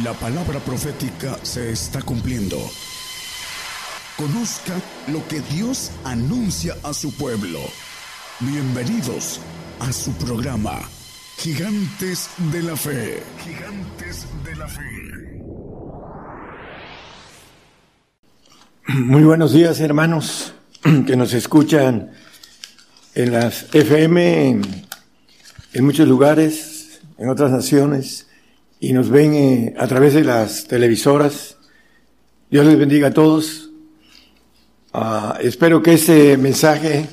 La palabra profética se está cumpliendo. Conozca lo que Dios anuncia a su pueblo. Bienvenidos a su programa, Gigantes de la Fe. Gigantes de la Fe. Muy buenos días, hermanos que nos escuchan en las FM, en, muchos lugares, en otras naciones y nos ven eh, a través de las televisoras. Dios les bendiga a todos. Ah, espero que este mensaje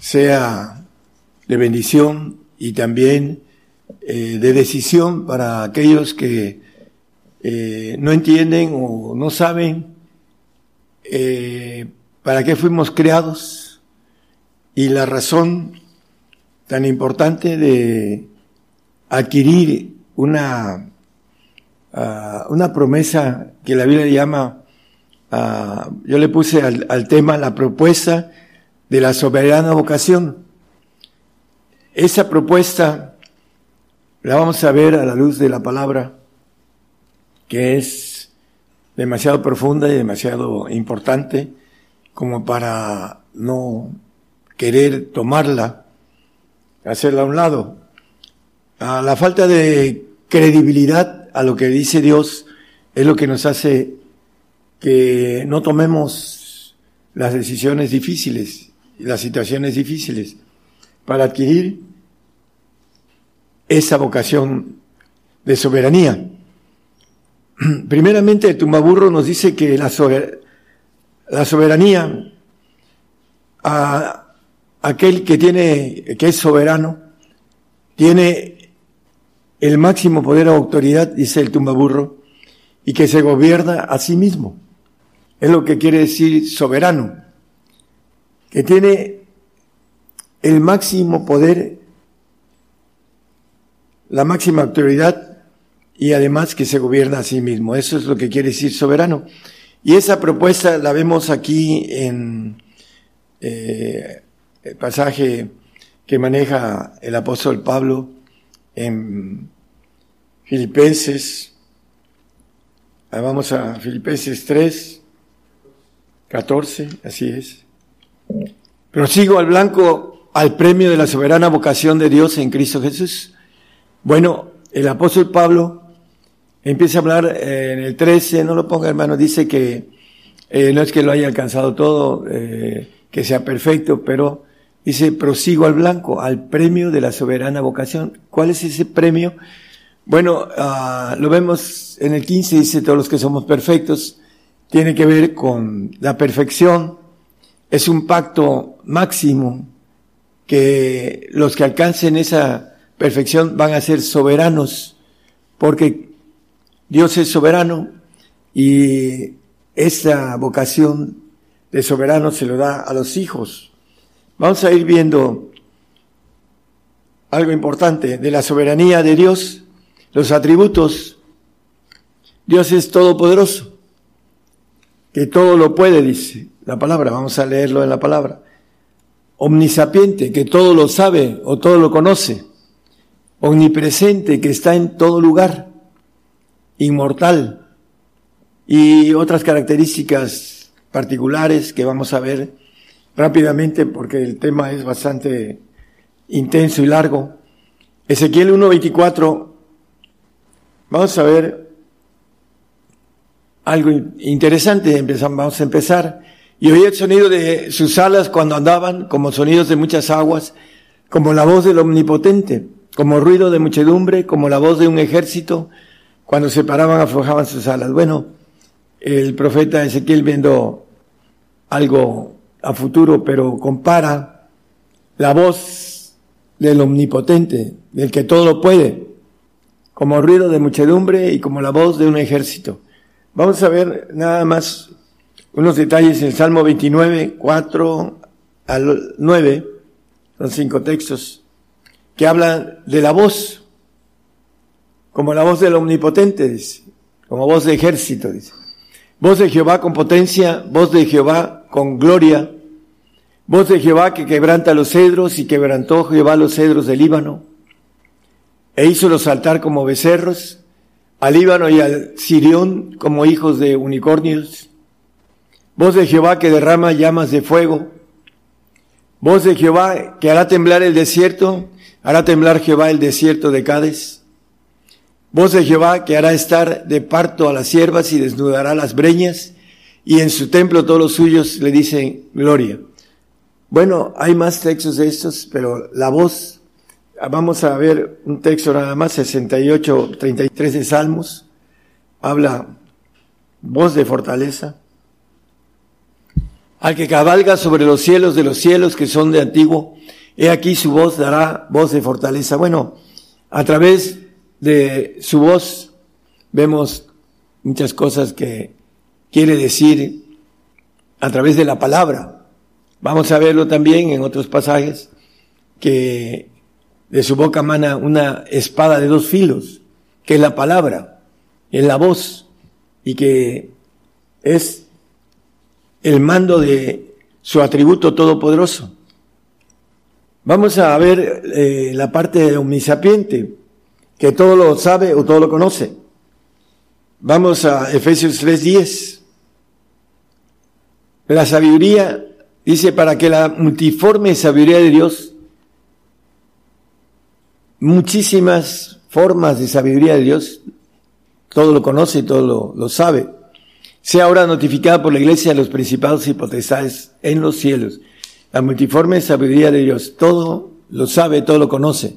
sea de bendición y también eh, de decisión para aquellos que eh, no entienden o no saben para qué fuimos creados y la razón tan importante de adquirir una, ah, una promesa que la Biblia llama, uh, yo le puse al, al, tema la propuesta de la soberana vocación. Esa propuesta la vamos a ver a la luz de la palabra, que es demasiado profunda y demasiado importante como para no querer tomarla, hacerla a un lado. A la falta de credibilidad a lo que dice Dios es lo que nos hace que no tomemos las decisiones difíciles, las situaciones difíciles, para adquirir esa vocación de soberanía. Primeramente, el Tumbaburro nos dice que la soberanía a aquel que tiene, que es soberano, tiene el máximo poder o autoridad, dice el tumbaburro, y que se gobierna a sí mismo. Es lo que quiere decir soberano, que tiene el máximo poder, la máxima autoridad y además que se gobierna a sí mismo. Eso es lo que quiere decir soberano. Y esa propuesta la vemos aquí en eh, el pasaje que maneja el apóstol Pablo en Filipenses, vamos a Filipenses 3, 14, así es. Prosigo al blanco al premio de la soberana vocación de Dios en Cristo Jesús. Bueno, el apóstol Pablo empieza a hablar eh, en el 13, no lo ponga hermano, dice que eh, no es que lo haya alcanzado todo, eh, que sea perfecto, pero Dice, prosigo al blanco, al premio de la soberana vocación. ¿Cuál es ese premio? Bueno, uh, lo vemos en el 15, dice, todos los que somos perfectos, tiene que ver con la perfección. Es un pacto máximo que los que alcancen esa perfección van a ser soberanos, porque Dios es soberano y esa vocación de soberano se lo da a los hijos. Vamos a ir viendo algo importante de la soberanía de Dios, los atributos. Dios es todopoderoso, que todo lo puede, dice la palabra, vamos a leerlo en la palabra. Omnisapiente, que todo lo sabe o todo lo conoce. Omnipresente, que está en todo lugar. Inmortal. Y otras características particulares que vamos a ver rápidamente porque el tema es bastante intenso y largo. Ezequiel 1.24, vamos a ver algo interesante, empezamos, vamos a empezar. Y oí el sonido de sus alas cuando andaban, como sonidos de muchas aguas, como la voz del omnipotente, como ruido de muchedumbre, como la voz de un ejército, cuando se paraban aflojaban sus alas. Bueno, el profeta Ezequiel viendo algo a futuro, pero compara la voz del omnipotente, del que todo lo puede, como ruido de muchedumbre y como la voz de un ejército. Vamos a ver nada más unos detalles en Salmo 29, 4 al 9, son cinco textos, que hablan de la voz, como la voz del omnipotente, dice, como voz de ejército, dice. Voz de Jehová con potencia, voz de Jehová con gloria, voz de Jehová que quebranta los cedros y quebrantó Jehová los cedros del Líbano, e hizo los saltar como becerros, al Líbano y al Sirión como hijos de unicornios. Voz de Jehová que derrama llamas de fuego. Voz de Jehová que hará temblar el desierto, hará temblar Jehová el desierto de Cádiz. Voz de Jehová que hará estar de parto a las siervas y desnudará las breñas, y en su templo todos los suyos le dicen gloria. Bueno, hay más textos de estos, pero la voz, vamos a ver un texto nada más, 68, 33 de Salmos, habla voz de fortaleza. Al que cabalga sobre los cielos de los cielos que son de antiguo, he aquí su voz dará voz de fortaleza. Bueno, a través de su voz vemos muchas cosas que quiere decir a través de la palabra. Vamos a verlo también en otros pasajes que de su boca mana una espada de dos filos, que es la palabra, es la voz, y que es el mando de su atributo todopoderoso. Vamos a ver eh, la parte omnisapiente, que todo lo sabe o todo lo conoce. Vamos a Efesios 3:10. La sabiduría dice para que la multiforme sabiduría de Dios, muchísimas formas de sabiduría de Dios, todo lo conoce todo lo, lo sabe sea ahora notificada por la iglesia de los principados y potestades en los cielos. La multiforme sabiduría de Dios, todo lo sabe, todo lo conoce.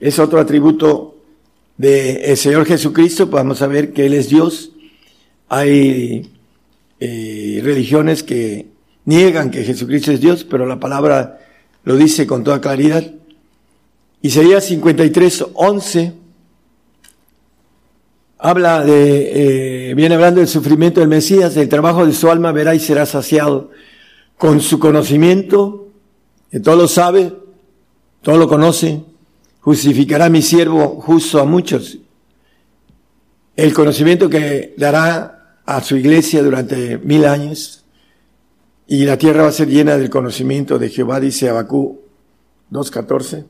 Es otro atributo del Señor Jesucristo, podemos saber que Él es Dios. Hay eh, religiones que niegan que Jesucristo es Dios, pero la palabra lo dice con toda claridad. Isaías 53, 11 habla de, eh, viene hablando del sufrimiento del Mesías, del trabajo de su alma verá y será saciado. Con su conocimiento, todo lo sabe, todo lo conoce, justificará mi siervo justo a muchos. El conocimiento que dará a su iglesia durante mil años, y la tierra va a ser llena del conocimiento de Jehová, dice Abacú 2.14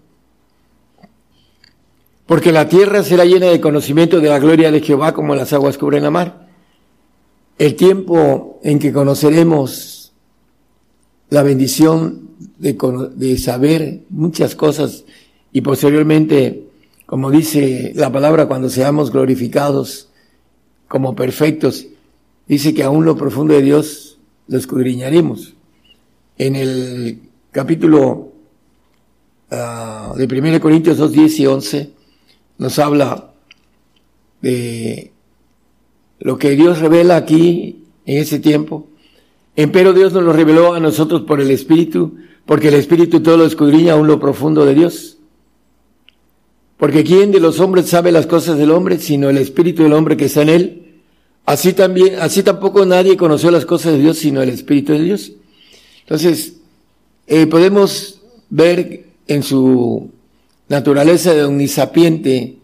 porque la tierra será llena de conocimiento de la gloria de Jehová como las aguas cubren la mar. El tiempo en que conoceremos la bendición de, saber muchas cosas y posteriormente, como dice la palabra, cuando seamos glorificados como perfectos, dice que aún lo profundo de Dios lo escudriñaremos. En el capítulo uh, de 1 Corintios 2, 10 y 11, nos habla de lo que Dios revela aquí en ese tiempo. Empero Dios nos lo reveló a nosotros por el Espíritu, porque el Espíritu todo lo escudriña aún lo profundo de Dios. Porque ¿quién de los hombres sabe las cosas del hombre, sino el Espíritu del hombre que está en él? Así también, así tampoco nadie conoció las cosas de Dios, sino el Espíritu de Dios. Entonces, eh, podemos ver en su naturaleza de omnisapiente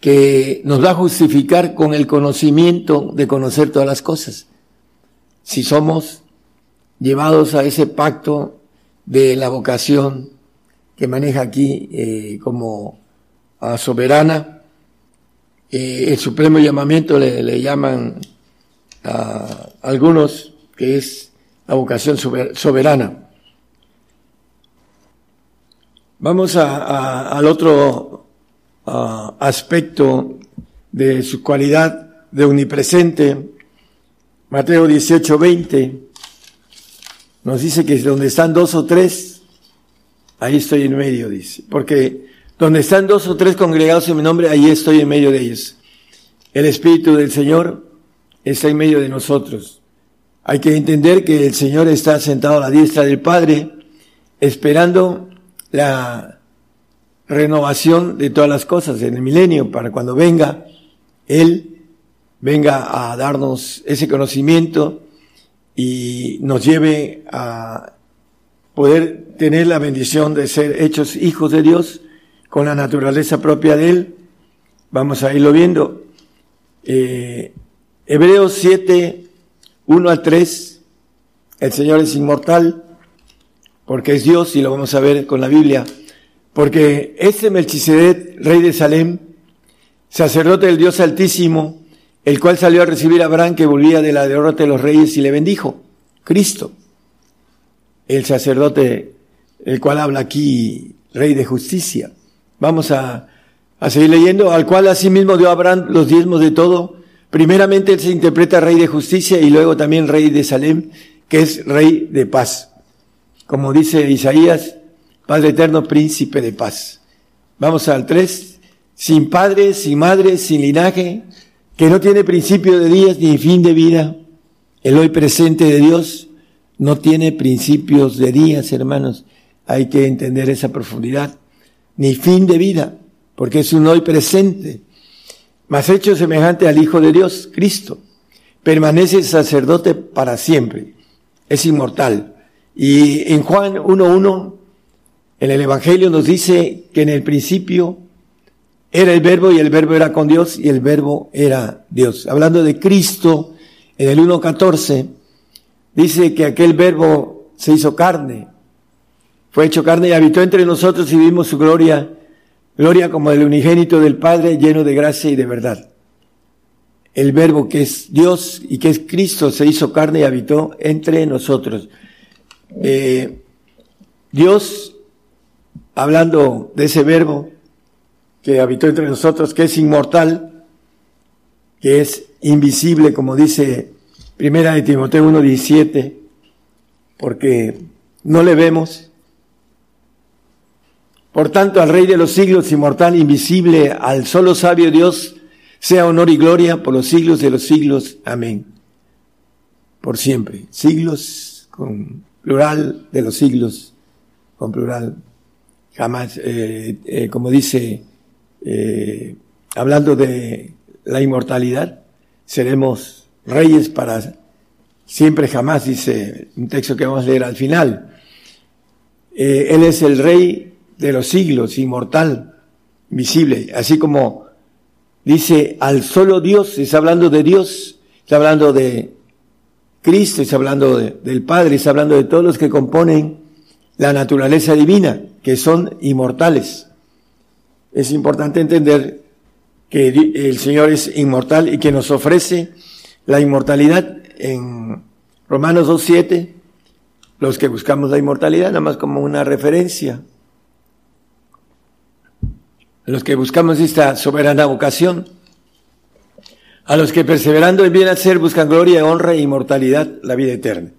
que nos va a justificar con el conocimiento de conocer todas las cosas. Si somos llevados a ese pacto de la vocación que maneja aquí eh, como soberana, el supremo llamamiento le, le llaman a algunos que es la vocación soberana. Vamos a, al otro aspecto de su cualidad de omnipresente. Mateo 18, 20 nos dice que donde están dos o tres, ahí estoy en medio, dice. Porque donde están dos o tres congregados en mi nombre, ahí estoy en medio de ellos. El Espíritu del Señor está en medio de nosotros. Hay que entender que el Señor está sentado a la diestra del Padre, esperando la renovación de todas las cosas en el milenio, para cuando venga, Él venga a darnos ese conocimiento y nos lleve a poder tener la bendición de ser hechos hijos de Dios con la naturaleza propia de Él. Vamos a irlo viendo. Eh, Hebreos 7, 1 al 3, el Señor es inmortal, porque es Dios y lo vamos a ver con la Biblia, porque este Melchizedek, rey de Salem, sacerdote del Dios Altísimo, el cual salió a recibir a Abraham que volvía de la derrota de los reyes y le bendijo. Cristo, el sacerdote, el cual habla aquí, rey de justicia. Vamos a, a seguir leyendo, al cual asimismo dio Abraham los diezmos de todo. Primeramente él se interpreta rey de justicia y luego también rey de Salem, que es rey de paz. Como dice Isaías, Padre eterno, príncipe de paz. Vamos al 3. Sin padre, sin madre, sin linaje, que no tiene principio de días ni fin de vida. El hoy presente de Dios no tiene principios de días, hermanos. Hay que entender esa profundidad. Ni fin de vida, porque es un hoy presente. Más hecho semejante al Hijo de Dios, Cristo. Permanece sacerdote para siempre. Es inmortal. Y en Juan 1.1, en el Evangelio nos dice que en el principio era el verbo y el verbo era con Dios y el verbo era Dios. Hablando de Cristo, en el 1.14, dice que aquel verbo se hizo carne, fue hecho carne y habitó entre nosotros y vimos su gloria, gloria como del unigénito del Padre lleno de gracia y de verdad. El verbo que es Dios y que es Cristo se hizo carne y habitó entre nosotros. Eh, Dios, hablando de ese verbo, que habitó entre nosotros, que es inmortal, que es invisible, como dice Primera de Timoteo 1.17, porque no le vemos. Por tanto, al Rey de los siglos, inmortal, invisible, al solo sabio Dios, sea honor y gloria por los siglos de los siglos. Amén. Por siempre. Siglos con plural de los siglos, con plural. Jamás, eh, eh, como dice eh, hablando de la inmortalidad, seremos reyes para siempre jamás, dice un texto que vamos a leer al final. Él es el rey de los siglos, inmortal, visible, así como dice al solo Dios, está hablando de Dios, está hablando de Cristo, está hablando del Padre, está hablando de todos los que componen la naturaleza divina, que son inmortales es importante entender que el Señor es inmortal y que nos ofrece la inmortalidad en Romanos 2.7, los que buscamos la inmortalidad, nada más como una referencia. Los que buscamos esta soberana vocación, a los que perseverando en bien hacer buscan gloria, honra e inmortalidad, la vida eterna.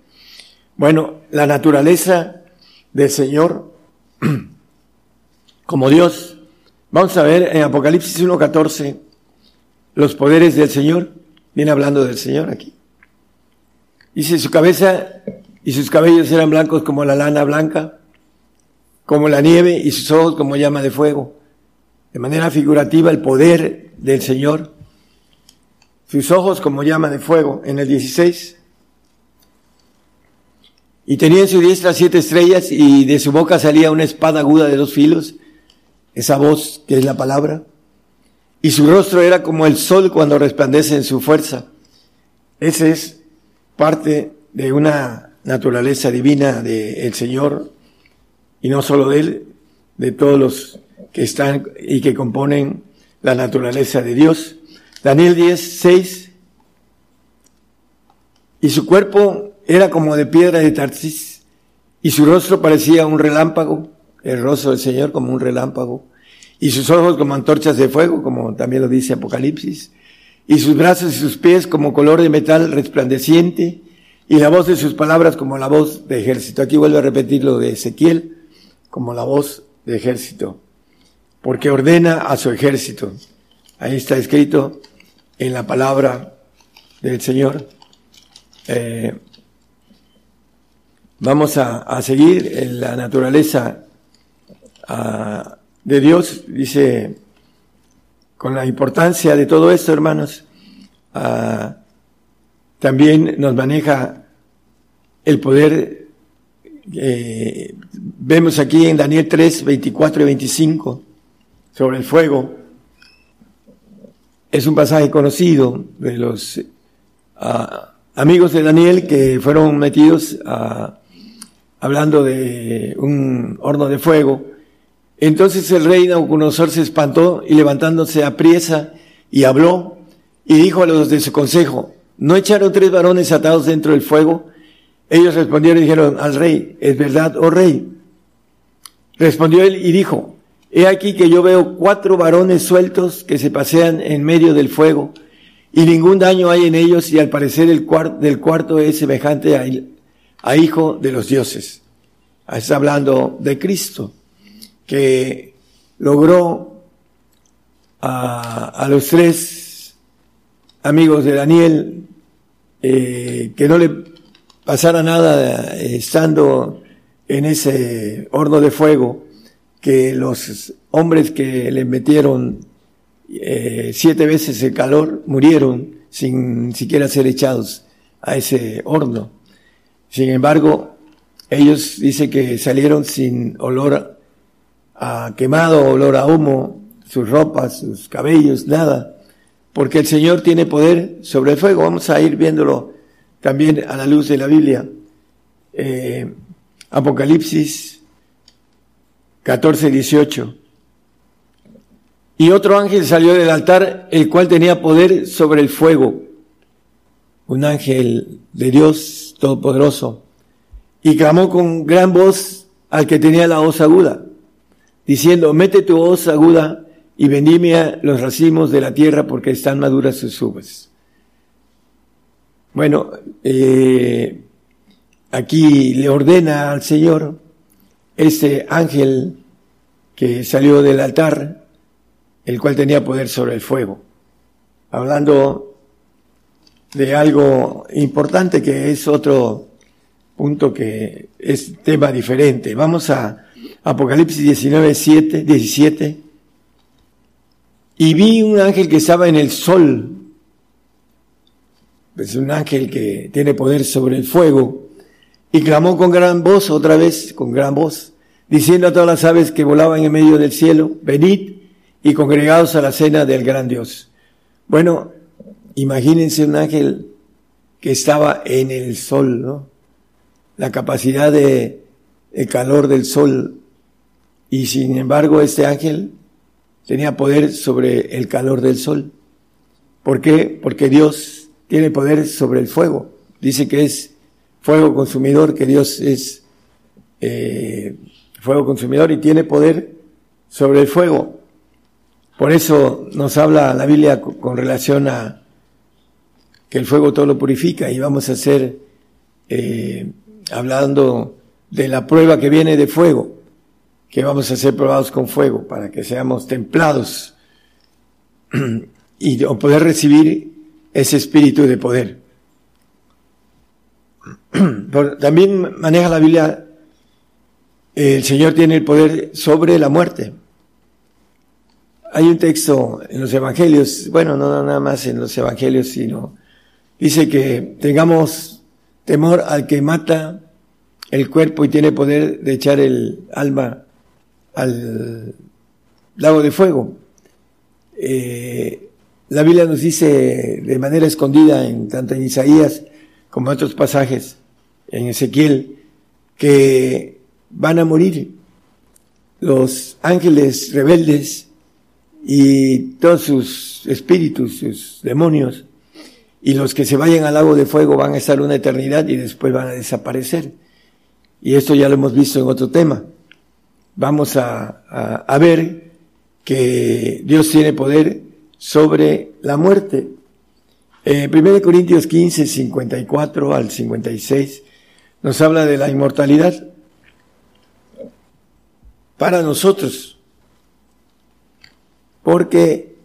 Bueno, la naturaleza del Señor como Dios Vamos a ver en Apocalipsis 1.14 los poderes del Señor. Viene hablando del Señor aquí. Dice, su cabeza y sus cabellos eran blancos como la lana blanca, como la nieve, y sus ojos como llama de fuego. De manera figurativa, el poder del Señor. Sus ojos como llama de fuego. En el 16. Y tenía en su diestra siete estrellas, y de su boca salía una espada aguda de dos filos esa voz que es la palabra, y su rostro era como el sol cuando resplandece en su fuerza. Ese es parte de una naturaleza divina del Señor, y no solo de Él, de todos los que están y que componen la naturaleza de Dios. Daniel 10, 6. Y su cuerpo era como de piedra de Tarsis, y su rostro parecía un relámpago, el rostro del Señor como un relámpago, y sus ojos como antorchas de fuego, como también lo dice Apocalipsis, y sus brazos y sus pies como color de metal resplandeciente, y la voz de sus palabras como la voz de ejército. Aquí vuelvo a repetir lo de Ezequiel, como la voz de ejército, porque ordena a su ejército. Ahí está escrito en la palabra del Señor. Eh, vamos a, seguir en la naturaleza de Dios, dice, con la importancia de todo esto, hermanos, ah, también nos maneja el poder, eh, vemos aquí en Daniel 3, 24 y 25, sobre el fuego. Es un pasaje conocido de los ah, amigos de Daniel que fueron metidos a, hablando de un horno de fuego entonces el rey Nabucodonosor se espantó y levantándose a priesa, y habló y dijo a los de su consejo, ¿no echaron tres varones atados dentro del fuego? Ellos respondieron y dijeron al rey, ¿es verdad, oh rey? Respondió él y dijo, he aquí que yo veo cuatro varones sueltos que se pasean en medio del fuego y ningún daño hay en ellos y al parecer el cuarto, del cuarto es semejante a, hijo de los dioses. Está hablando de Cristo, que logró a, los tres amigos de Daniel eh, que no le pasara nada eh, estando en ese horno de fuego, que los hombres que le metieron eh, siete veces el calor murieron sin siquiera ser echados a ese horno. Sin embargo, ellos dicen que salieron sin olor a quemado, olor a humo, sus ropas, sus cabellos, nada, porque el Señor tiene poder sobre el fuego. Vamos a ir viéndolo también a la luz de la Biblia. Eh, Apocalipsis 14, 18. Y otro ángel salió del altar, el cual tenía poder sobre el fuego. Un ángel de Dios Todopoderoso. Y clamó con gran voz al que tenía la voz aguda, diciendo, mete tu voz aguda y vendime los racimos de la tierra porque están maduras sus uvas. Bueno, eh, aquí le ordena al Señor este ángel que salió del altar, el cual tenía poder sobre el fuego, hablando de algo importante que es otro punto que es tema diferente. Vamos a Apocalipsis 19, 7, 17. Y vi un ángel que estaba en el sol. Es un ángel que tiene poder sobre el fuego y clamó con gran voz, otra vez, con gran voz, diciendo a todas las aves que volaban en medio del cielo, venid y congregados a la cena del gran Dios. Bueno, imagínense un ángel que estaba en el sol, ¿no? La capacidad de el calor del sol. Y sin embargo, este ángel tenía poder sobre el calor del sol. ¿Por qué? Porque Dios tiene poder sobre el fuego. Dice que es fuego consumidor, que Dios es eh, fuego consumidor y tiene poder sobre el fuego. Por eso nos habla la Biblia con, relación a que el fuego todo lo purifica y vamos a hacer eh, hablando de la prueba que viene de fuego, que vamos a ser probados con fuego para que seamos templados y poder recibir ese espíritu de poder. También maneja la Biblia, el Señor tiene el poder sobre la muerte. Hay un texto en los evangelios, bueno, no nada más en los evangelios, sino dice que tengamos temor al que mata el cuerpo y tiene poder de echar el alma al lago de fuego. Eh, la Biblia nos dice de manera escondida, en tanto en Isaías como en otros pasajes, en Ezequiel, que van a morir los ángeles rebeldes y todos sus espíritus, sus demonios, y los que se vayan al lago de fuego van a estar una eternidad y después van a desaparecer. Y esto ya lo hemos visto en otro tema. Vamos a, ver que Dios tiene poder sobre la muerte. Eh, 1 Corintios 15, 54 al 56 nos habla de la inmortalidad para nosotros, porque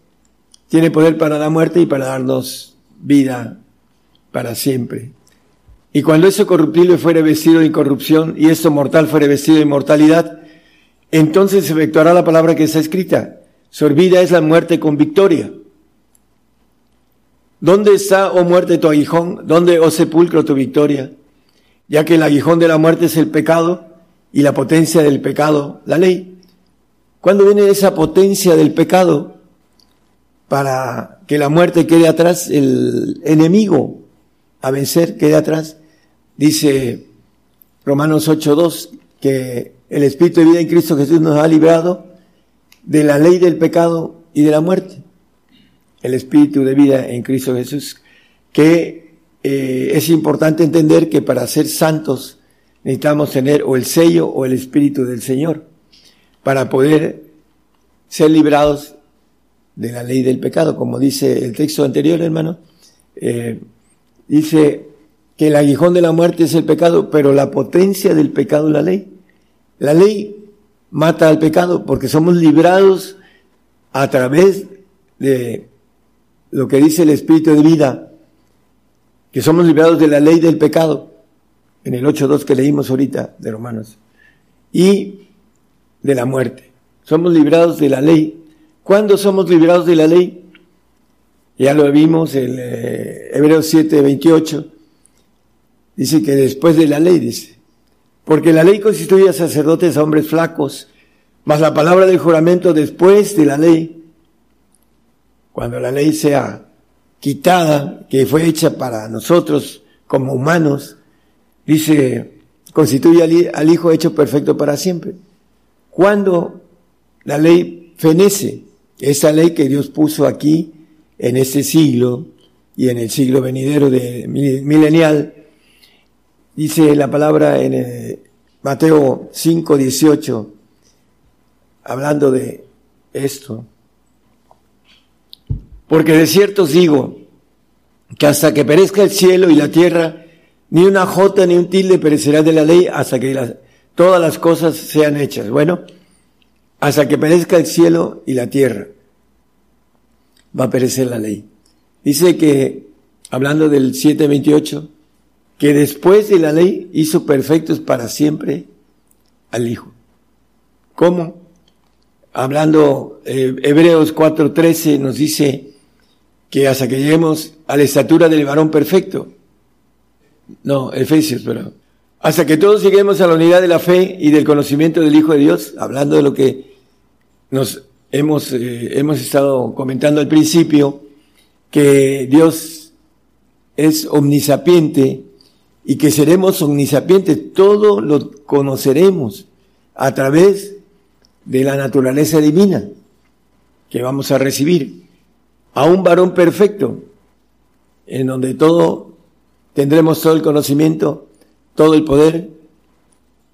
tiene poder para la muerte y para darnos vida para siempre. Y cuando eso corruptible fuere vestido de incorrupción y esto mortal fuere vestido de inmortalidad, entonces se efectuará la palabra que está escrita. Sorbida es la muerte con victoria. ¿Dónde está, oh muerte, tu aguijón? ¿Dónde, oh sepulcro, tu victoria? ya que el aguijón de la muerte es el pecado y la potencia del pecado, la ley. ¿Cuándo viene esa potencia del pecado? Para que la muerte quede atrás, el enemigo a vencer quede atrás. Dice Romanos 8.2 que el Espíritu de vida en Cristo Jesús nos ha librado de la ley del pecado y de la muerte. el espíritu de vida en Cristo Jesús, que eh, es importante entender que para ser santos necesitamos tener o el sello o el espíritu del Señor para poder ser librados de la ley del pecado, como dice el texto anterior, hermano. Eh, dice que el aguijón de la muerte es el pecado, pero la potencia del pecado es la ley. La ley mata al pecado porque somos librados a través de lo que dice el Espíritu de vida, que somos librados de la ley del pecado, en el 8.2 que leímos ahorita de Romanos, y de la muerte. Somos librados de la ley. ¿Cuándo somos librados de la ley? Ya lo vimos en eh, Hebreos 7.28. Dice que después de la ley, dice, porque la ley constituye a sacerdotes a hombres flacos, mas la palabra del juramento después de la ley cuando la ley sea quitada, que fue hecha para nosotros como humanos, dice, constituye al, Hijo hecho perfecto para siempre. Cuando la ley fenece, esa ley que Dios puso aquí en este siglo y en el siglo venidero de milenial, dice la palabra en eh, Mateo 5, 18, hablando de esto, porque de cierto os digo que hasta que perezca el cielo y la tierra, ni una jota ni un tilde perecerá de la ley hasta que todas las cosas sean hechas. Bueno, hasta que perezca el cielo y la tierra, va a perecer la ley. Dice que, hablando del 728, que después de la ley hizo perfectos para siempre al Hijo. ¿Cómo? Hablando, eh, Hebreos 4.13 nos dice, que hasta que lleguemos a la estatura del varón perfecto. No, Efesios, pero hasta que todos lleguemos a la unidad de la fe y del conocimiento del Hijo de Dios, hablando de lo que nos hemos, eh, hemos estado comentando al principio, que Dios es omnisapiente y que seremos omnisapientes, todo lo conoceremos a través de la naturaleza divina que vamos a recibir. A un varón perfecto, en donde todo tendremos todo el conocimiento, todo el poder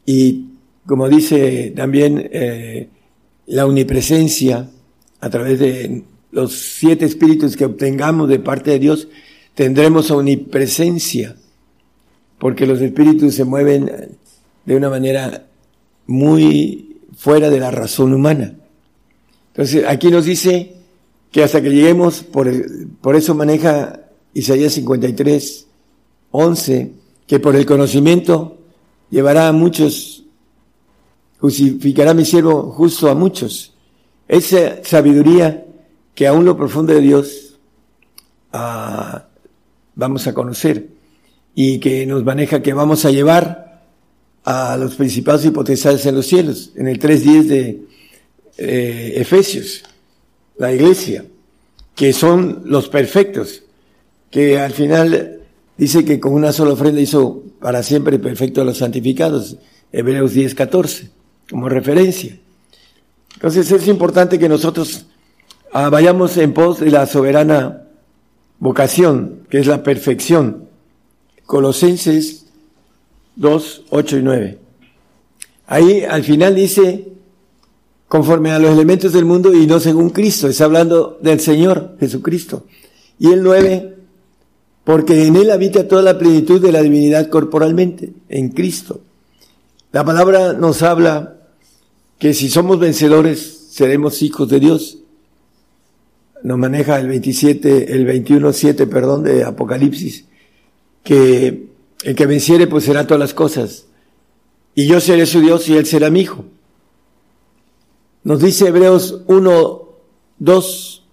y, como dice también eh, la omnipresencia, a través de los siete espíritus que obtengamos de parte de Dios, tendremos omnipresencia, porque los espíritus se mueven de una manera muy fuera de la razón humana. Entonces, aquí nos dice que hasta que lleguemos, por, por eso maneja Isaías 53, 11, que por el conocimiento llevará a muchos, justificará mi siervo justo a muchos. Esa sabiduría que aún lo profundo de Dios ah, vamos a conocer y que nos maneja que vamos a llevar a los principados y potestades en los cielos, en el 3.10 de eh, Efesios la iglesia, que son los perfectos, que al final dice que con una sola ofrenda hizo para siempre perfecto a los santificados, Hebreos 10, 14, como referencia. Entonces es importante que nosotros ah, vayamos en pos de la soberana vocación, que es la perfección. Colosenses 2, 8 y 9. Ahí al final dice conforme a los elementos del mundo y no según Cristo. Está hablando del Señor Jesucristo. Y el nueve, porque en Él habita toda la plenitud de la divinidad corporalmente, en Cristo. La palabra nos habla que si somos vencedores, seremos hijos de Dios. Nos maneja el 27, el 21, 7, perdón, de Apocalipsis, que el que venciere pues será todas las cosas. Y yo seré su Dios y él será mi hijo. Nos dice Hebreos 1, 2,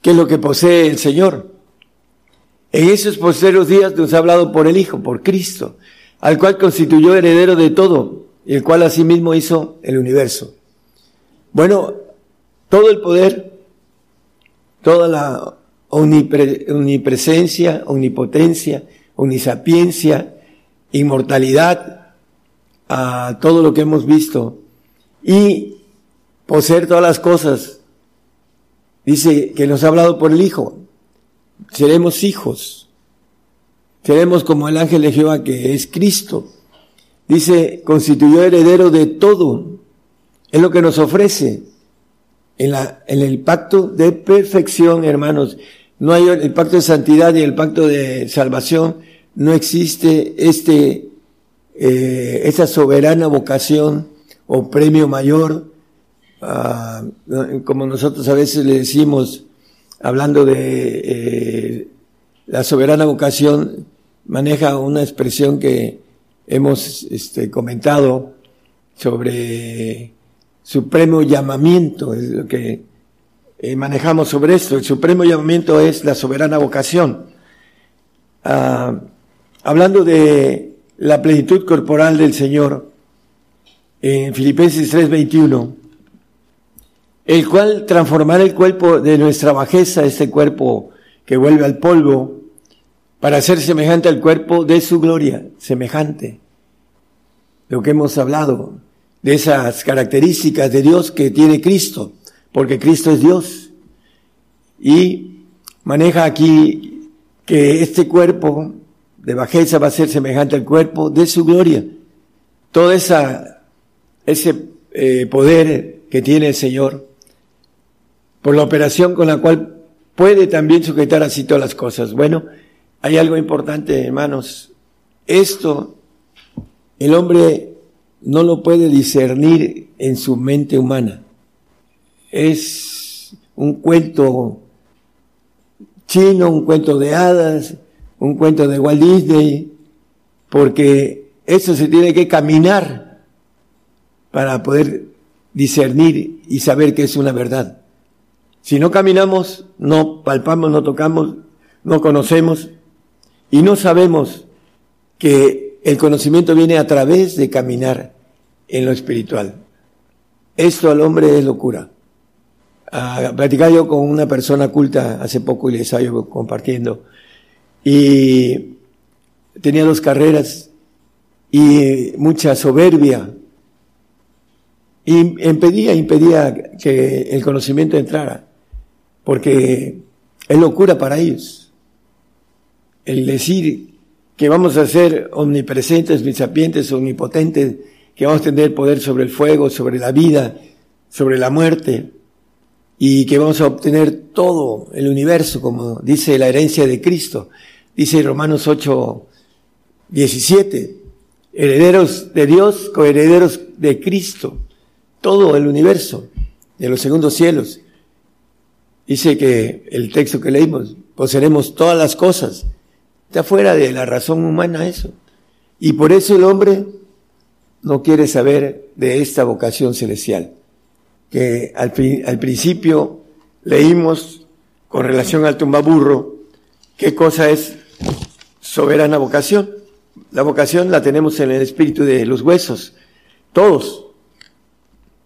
que es lo que posee el Señor. En esos posteros días nos ha hablado por el Hijo, por Cristo, al cual constituyó heredero de todo, y el cual asimismo hizo el universo. Bueno, todo el poder, toda la omnipresencia, omnipotencia, omnisapiencia, inmortalidad, a todo lo que hemos visto, y poseer todas las cosas Dice que nos ha hablado por el Hijo. Seremos hijos. Seremos como el ángel de Jehová que es Cristo. Dice, constituyó heredero de todo. Es lo que nos ofrece en, la, en el pacto de perfección, hermanos. No hay el pacto de santidad y el pacto de salvación. No existe este, eh, esa soberana vocación o premio mayor, ah, como nosotros a veces le decimos, hablando de eh, la soberana vocación, maneja una expresión que hemos este, comentado sobre supremo llamamiento, es lo que eh, manejamos sobre esto. El supremo llamamiento es la soberana vocación. Ah, hablando de la plenitud corporal del Señor, en Filipenses 3:21, el cual transformará el cuerpo de nuestra bajeza, este cuerpo que vuelve al polvo, para ser semejante al cuerpo de su gloria, semejante. Lo que hemos hablado, de esas características de Dios que tiene Cristo, porque Cristo es Dios. Y maneja aquí que este cuerpo de bajeza va a ser semejante al cuerpo de su gloria. Todo esa, ese eh, poder que tiene el Señor, por la operación con la cual puede también sujetar así todas las cosas. Bueno, hay algo importante, hermanos. Esto, el hombre no lo puede discernir en su mente humana. Es un cuento chino, un cuento de hadas, un cuento de Walt Disney, porque eso se tiene que caminar para poder discernir y saber que es una verdad. Si no caminamos, no palpamos, no tocamos, no conocemos y no sabemos que el conocimiento viene a través de caminar en lo espiritual. Esto al hombre es locura. Ah, platicaba yo con una persona culta hace poco y les estaba compartiendo. Y tenía dos carreras y mucha soberbia. Y impedía, impedía que el conocimiento entrara. Porque es locura para ellos. El decir que vamos a ser omnipresentes, bisapientes, omnipotentes, que vamos a tener poder sobre el fuego, sobre la vida, sobre la muerte, y que vamos a obtener todo el universo, como dice la herencia de Cristo. Dice Romanos 8, 17, herederos de Dios, coherederos de Cristo, todo el universo, de los segundos cielos. Dice que el texto que leímos, poseeremos todas las cosas. Está fuera de la razón humana eso. Y por eso el hombre no quiere saber de esta vocación celestial, que al, al principio leímos con relación al tumbaburro, qué cosa es soberana vocación. La vocación la tenemos en el espíritu de los huesos, todos.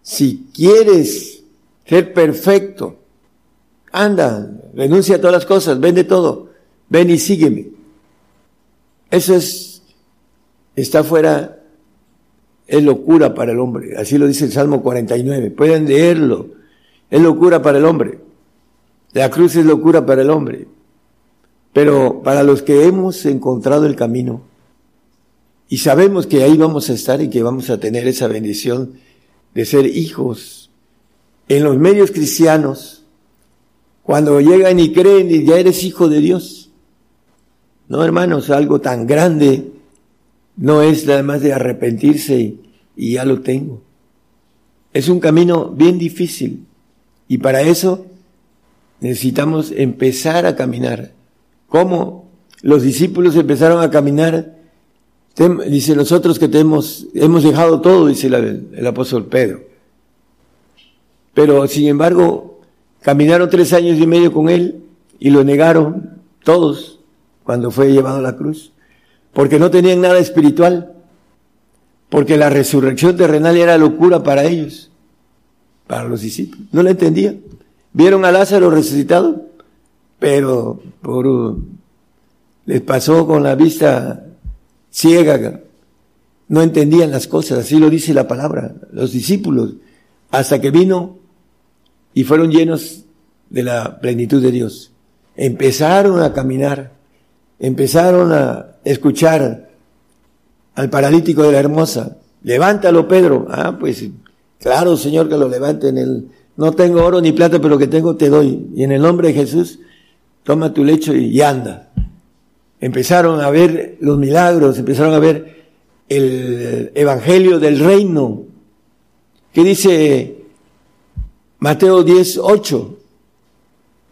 Si quieres ser perfecto, anda, renuncia a todas las cosas, vende todo, ven y sígueme. Eso es, está fuera es locura para el hombre. Así lo dice el Salmo 49. Pueden leerlo. Es locura para el hombre. La cruz es locura para el hombre. Pero para los que hemos encontrado el camino y sabemos que ahí vamos a estar y que vamos a tener esa bendición de ser hijos en los medios cristianos, cuando llegan y creen y ya eres hijo de Dios. No, hermanos, algo tan grande no es nada más de arrepentirse y, ya lo tengo. Es un camino bien difícil y para eso necesitamos empezar a caminar. ¿Cómo? Los discípulos empezaron a caminar. Dice nosotros que hemos dejado todo, dice el apóstol Pedro. Pero sin embargo, caminaron tres años y medio con él y lo negaron todos cuando fue llevado a la cruz porque no tenían nada espiritual, porque la resurrección terrenal era locura para ellos, para los discípulos. No la entendían. Vieron a Lázaro resucitado, pero por, les pasó con la vista ciega, no entendían las cosas, así lo dice la palabra, los discípulos, hasta que vino y fueron llenos de la plenitud de Dios. Empezaron a caminar, empezaron a escuchar al paralítico de la hermosa. Levántalo, Pedro. Ah, pues claro, Señor, que lo levante en el... No tengo oro ni plata, pero lo que tengo te doy. Y en el nombre de Jesús, toma tu lecho y anda. Empezaron a ver los milagros, empezaron a ver el evangelio del reino. ¿Qué dice Mateo 10, 8?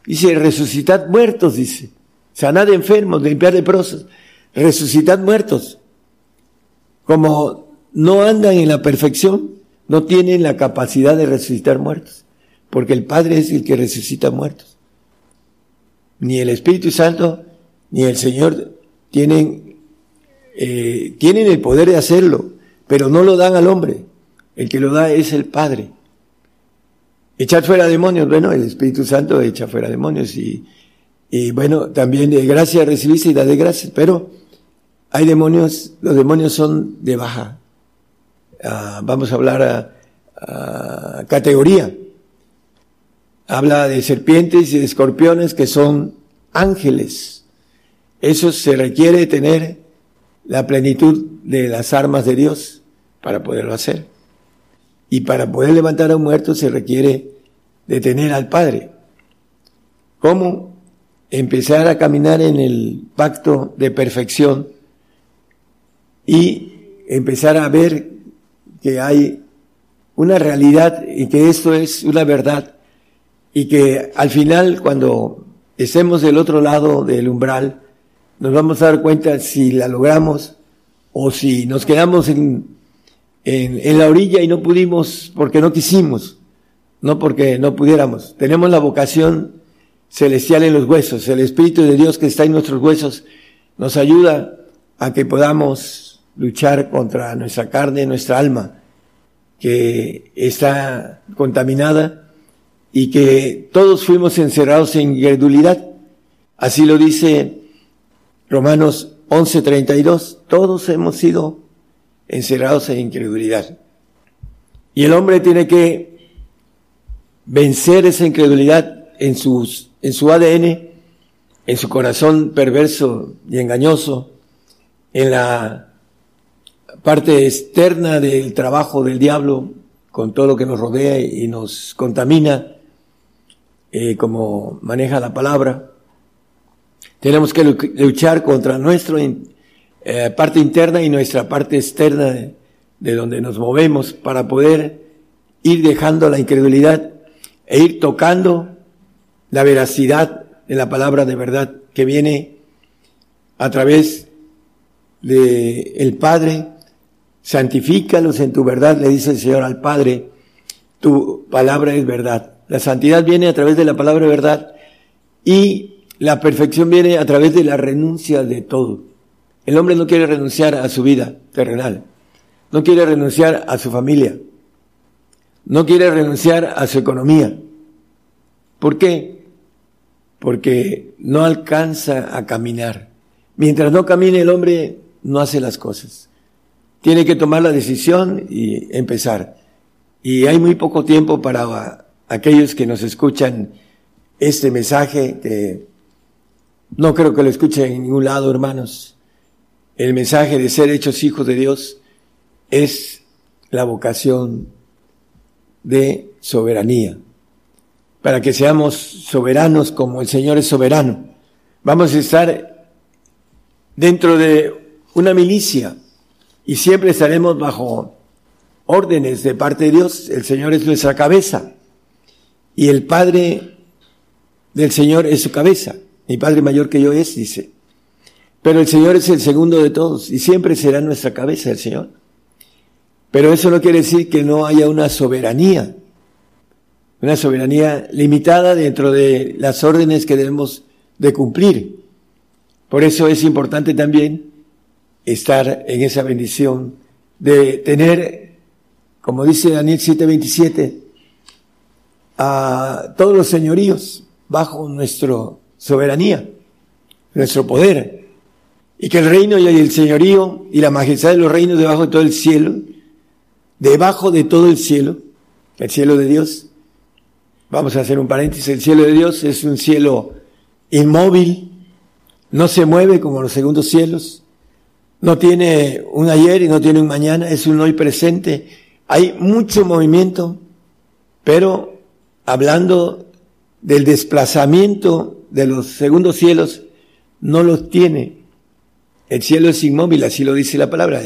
Dice, resucitad muertos, dice. Sanad enfermos, limpiar leprosos. Resucitad muertos como no andan en la perfección, no tienen la capacidad de resucitar muertos, porque el Padre es el que resucita muertos. Ni el Espíritu Santo ni el Señor tienen, eh, tienen el poder de hacerlo, pero no lo dan al hombre. El que lo da es el Padre. Echar fuera demonios, bueno, el Espíritu Santo echa fuera demonios y, y bueno, también de gracia recibiste y da de pero hay demonios, los demonios son de baja, ah, vamos a hablar a, categoría. Habla de serpientes y de escorpiones que son ángeles. Eso se requiere tener la plenitud de las armas de Dios para poderlo hacer. Y para poder levantar a un muerto se requiere de tener al Padre. ¿Cómo? Empezar a caminar en el pacto de perfección y empezar a ver que hay una realidad y que esto es una verdad y que al final cuando estemos del otro lado del umbral nos vamos a dar cuenta si la logramos o si nos quedamos en, en, la orilla y no pudimos porque no quisimos, no porque no pudiéramos. Tenemos la vocación celestial en los huesos, el Espíritu de Dios que está en nuestros huesos nos ayuda a que podamos luchar contra nuestra carne, nuestra alma, que está contaminada y que todos fuimos encerrados en incredulidad. Así lo dice Romanos 11:32, todos hemos sido encerrados en incredulidad. Y el hombre tiene que vencer esa incredulidad en, sus, en su ADN, en su corazón perverso y engañoso, en la parte externa del trabajo del diablo con todo lo que nos rodea y nos contamina, eh, como maneja la palabra. Tenemos que luchar contra nuestra eh, parte interna y nuestra parte externa de, de donde nos movemos para poder ir dejando la incredulidad e ir tocando la veracidad de la palabra de verdad que viene a través de el Padre santifícalos en tu verdad, le dice el Señor al Padre, tu palabra es verdad. La santidad viene a través de la palabra de verdad y la perfección viene a través de la renuncia de todo. El hombre no quiere renunciar a su vida terrenal, no quiere renunciar a su familia, no quiere renunciar a su economía. ¿Por qué? Porque no alcanza a caminar. Mientras no camine el hombre, no hace las cosas tiene que tomar la decisión y empezar. Y hay muy poco tiempo para aquellos que nos escuchan este mensaje, que no creo que lo escuchen en ningún lado, hermanos. El mensaje de ser hechos hijos de Dios es la vocación de soberanía, para que seamos soberanos como el Señor es soberano. Vamos a estar dentro de una milicia, y siempre estaremos bajo órdenes de parte de Dios. El Señor es nuestra cabeza y el Padre del Señor es su cabeza. Mi Padre mayor que yo es, dice. Pero el Señor es el segundo de todos y siempre será nuestra cabeza el Señor. Pero eso no quiere decir que no haya una soberanía, una soberanía limitada dentro de las órdenes que debemos de cumplir. Por eso es importante también estar en esa bendición de tener, como dice Daniel 7:27, a todos los señoríos bajo nuestra soberanía, nuestro poder, y que el reino y el señorío y la majestad de los reinos debajo de todo el cielo, debajo de todo el cielo, el cielo de Dios, vamos a hacer un paréntesis, el cielo de Dios es un cielo inmóvil, no se mueve como los segundos cielos, no tiene un ayer y no tiene un mañana, es un hoy presente. Hay mucho movimiento, pero hablando del desplazamiento de los segundos cielos, no los tiene. El cielo es inmóvil, así lo dice la palabra.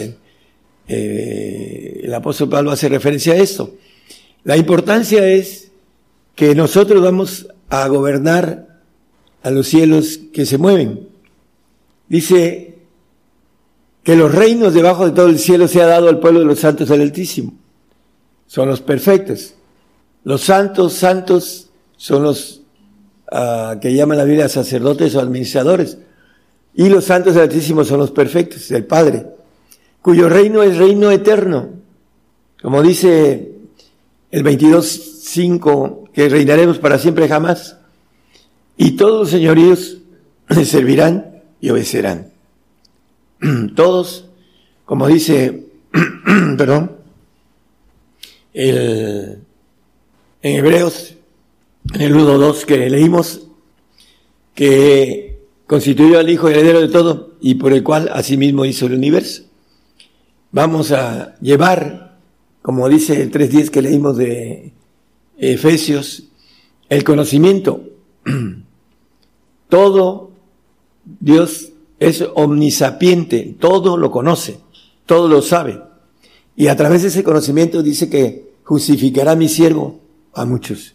Eh, el apóstol Pablo hace referencia a esto. La importancia es que nosotros vamos a gobernar a los cielos que se mueven. Dice que los reinos debajo de todo el cielo se ha dado al pueblo de los santos del Altísimo. Son los perfectos. Los santos, santos, son los uh, que llaman la Biblia sacerdotes o administradores. Y los santos del Altísimo son los perfectos, el Padre, cuyo reino es reino eterno. Como dice el 22.5, que reinaremos para siempre jamás. Y todos los señoríos le servirán y obedecerán. Todos, como dice, perdón, el, en Hebreos, en el 1.2 que leímos, que constituyó al Hijo heredero de todo y por el cual asimismo hizo el universo. Vamos a llevar, como dice el 3.10 que leímos de Efesios, el conocimiento. Todo Dios es omnisapiente, todo lo conoce, todo lo sabe. Y a través de ese conocimiento dice que justificará a mi siervo a muchos.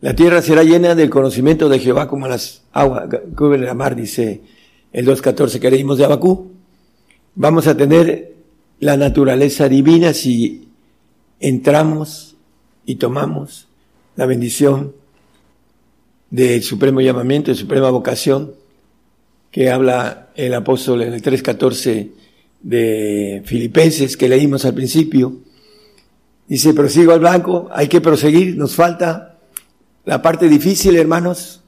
La tierra será llena del conocimiento de Jehová como las aguas cubre la mar, dice el 2.14 que leímos de Abacú. Vamos a tener la naturaleza divina si entramos y tomamos la bendición del supremo llamamiento, de suprema vocación, que habla el apóstol en el 3.14 de Filipenses que leímos al principio. Dice, prosigo al blanco, hay que proseguir, nos falta la parte difícil, hermanos,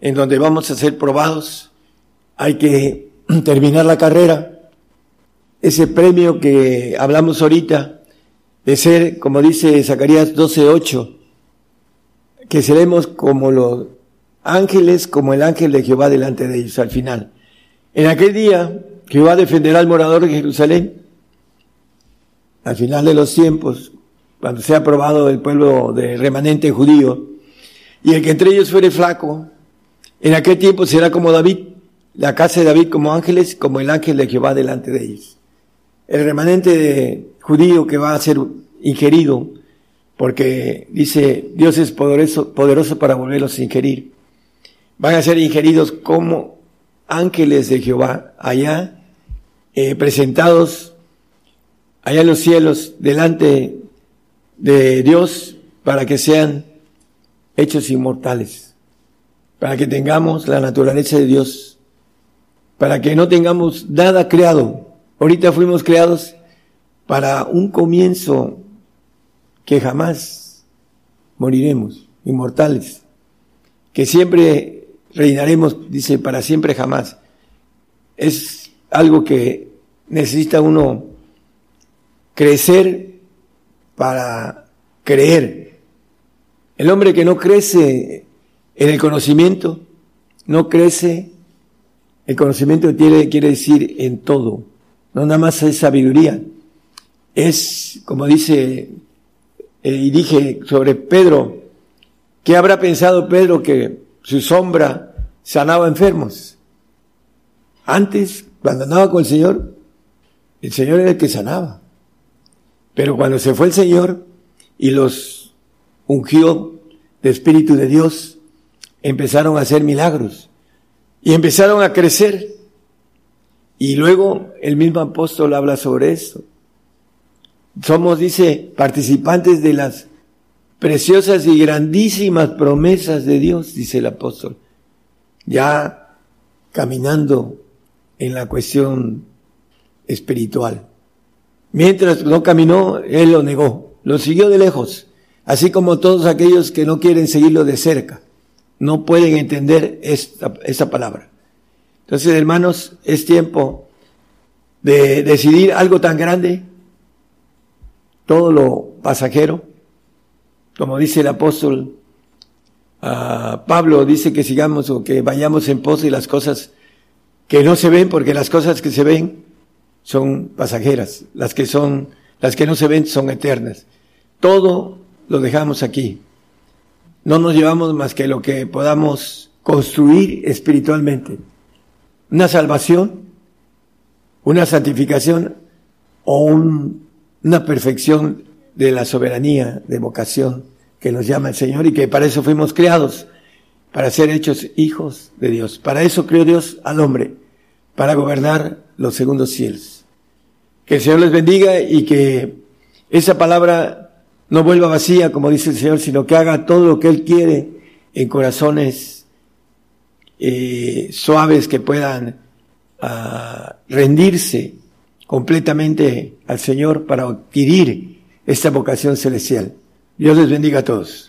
en donde vamos a ser probados. Hay que terminar la carrera. Ese premio que hablamos ahorita, de ser, como dice Zacarías 12.8, que seremos como los ángeles como el ángel de Jehová delante de ellos al final. En aquel día, Jehová defenderá al morador de Jerusalén. Al final de los tiempos, cuando sea aprobado el pueblo de remanente judío, y el que entre ellos fuere flaco, en aquel tiempo será como David, la casa de David como ángeles, como el ángel de Jehová delante de ellos. El remanente de judío que va a ser ingerido, porque dice, Dios es poderoso, poderoso para volverlos a ingerir van a ser ingeridos como ángeles de Jehová allá, eh, presentados allá en los cielos delante de Dios para que sean hechos inmortales, para que tengamos la naturaleza de Dios, para que no tengamos nada creado. Ahorita fuimos creados para un comienzo que jamás moriremos, inmortales, que siempre reinaremos, dice, para siempre jamás. Es algo que necesita uno crecer para creer. El hombre que no crece en el conocimiento, no crece, el conocimiento quiere, decir en todo, no nada más es sabiduría, es, como dice eh, y dije sobre Pedro, ¿qué habrá pensado Pedro que su sombra sanaba enfermos. Antes, cuando andaba con el Señor, el Señor era el que sanaba. Pero cuando se fue el Señor y los ungió de Espíritu de Dios, empezaron a hacer milagros y empezaron a crecer. Y luego el mismo apóstol habla sobre esto. Somos, dice, participantes de las preciosas y grandísimas promesas de Dios, dice el apóstol, ya caminando en la cuestión espiritual. Mientras no caminó, él lo negó, lo siguió de lejos, así como todos aquellos que no quieren seguirlo de cerca, no pueden entender esta, palabra. Entonces, hermanos, es tiempo de decidir algo tan grande, todo lo pasajero, como dice el apóstol Ah, Pablo dice que sigamos o que vayamos en pos de las cosas que no se ven, porque las cosas que se ven son pasajeras, las que son, las que no se ven son eternas. Todo lo dejamos aquí. No nos llevamos más que lo que podamos construir espiritualmente. Una salvación, una santificación o una perfección de la soberanía, de vocación que nos llama el Señor y que para eso fuimos creados, para ser hechos hijos de Dios. Para eso creó Dios al hombre, para gobernar los segundos cielos. Que el Señor les bendiga y que esa palabra no vuelva vacía, como dice el Señor, sino que haga todo lo que Él quiere en corazones eh, suaves que puedan ah, rendirse completamente al Señor para adquirir esta vocación celestial. Dios les bendiga a todos.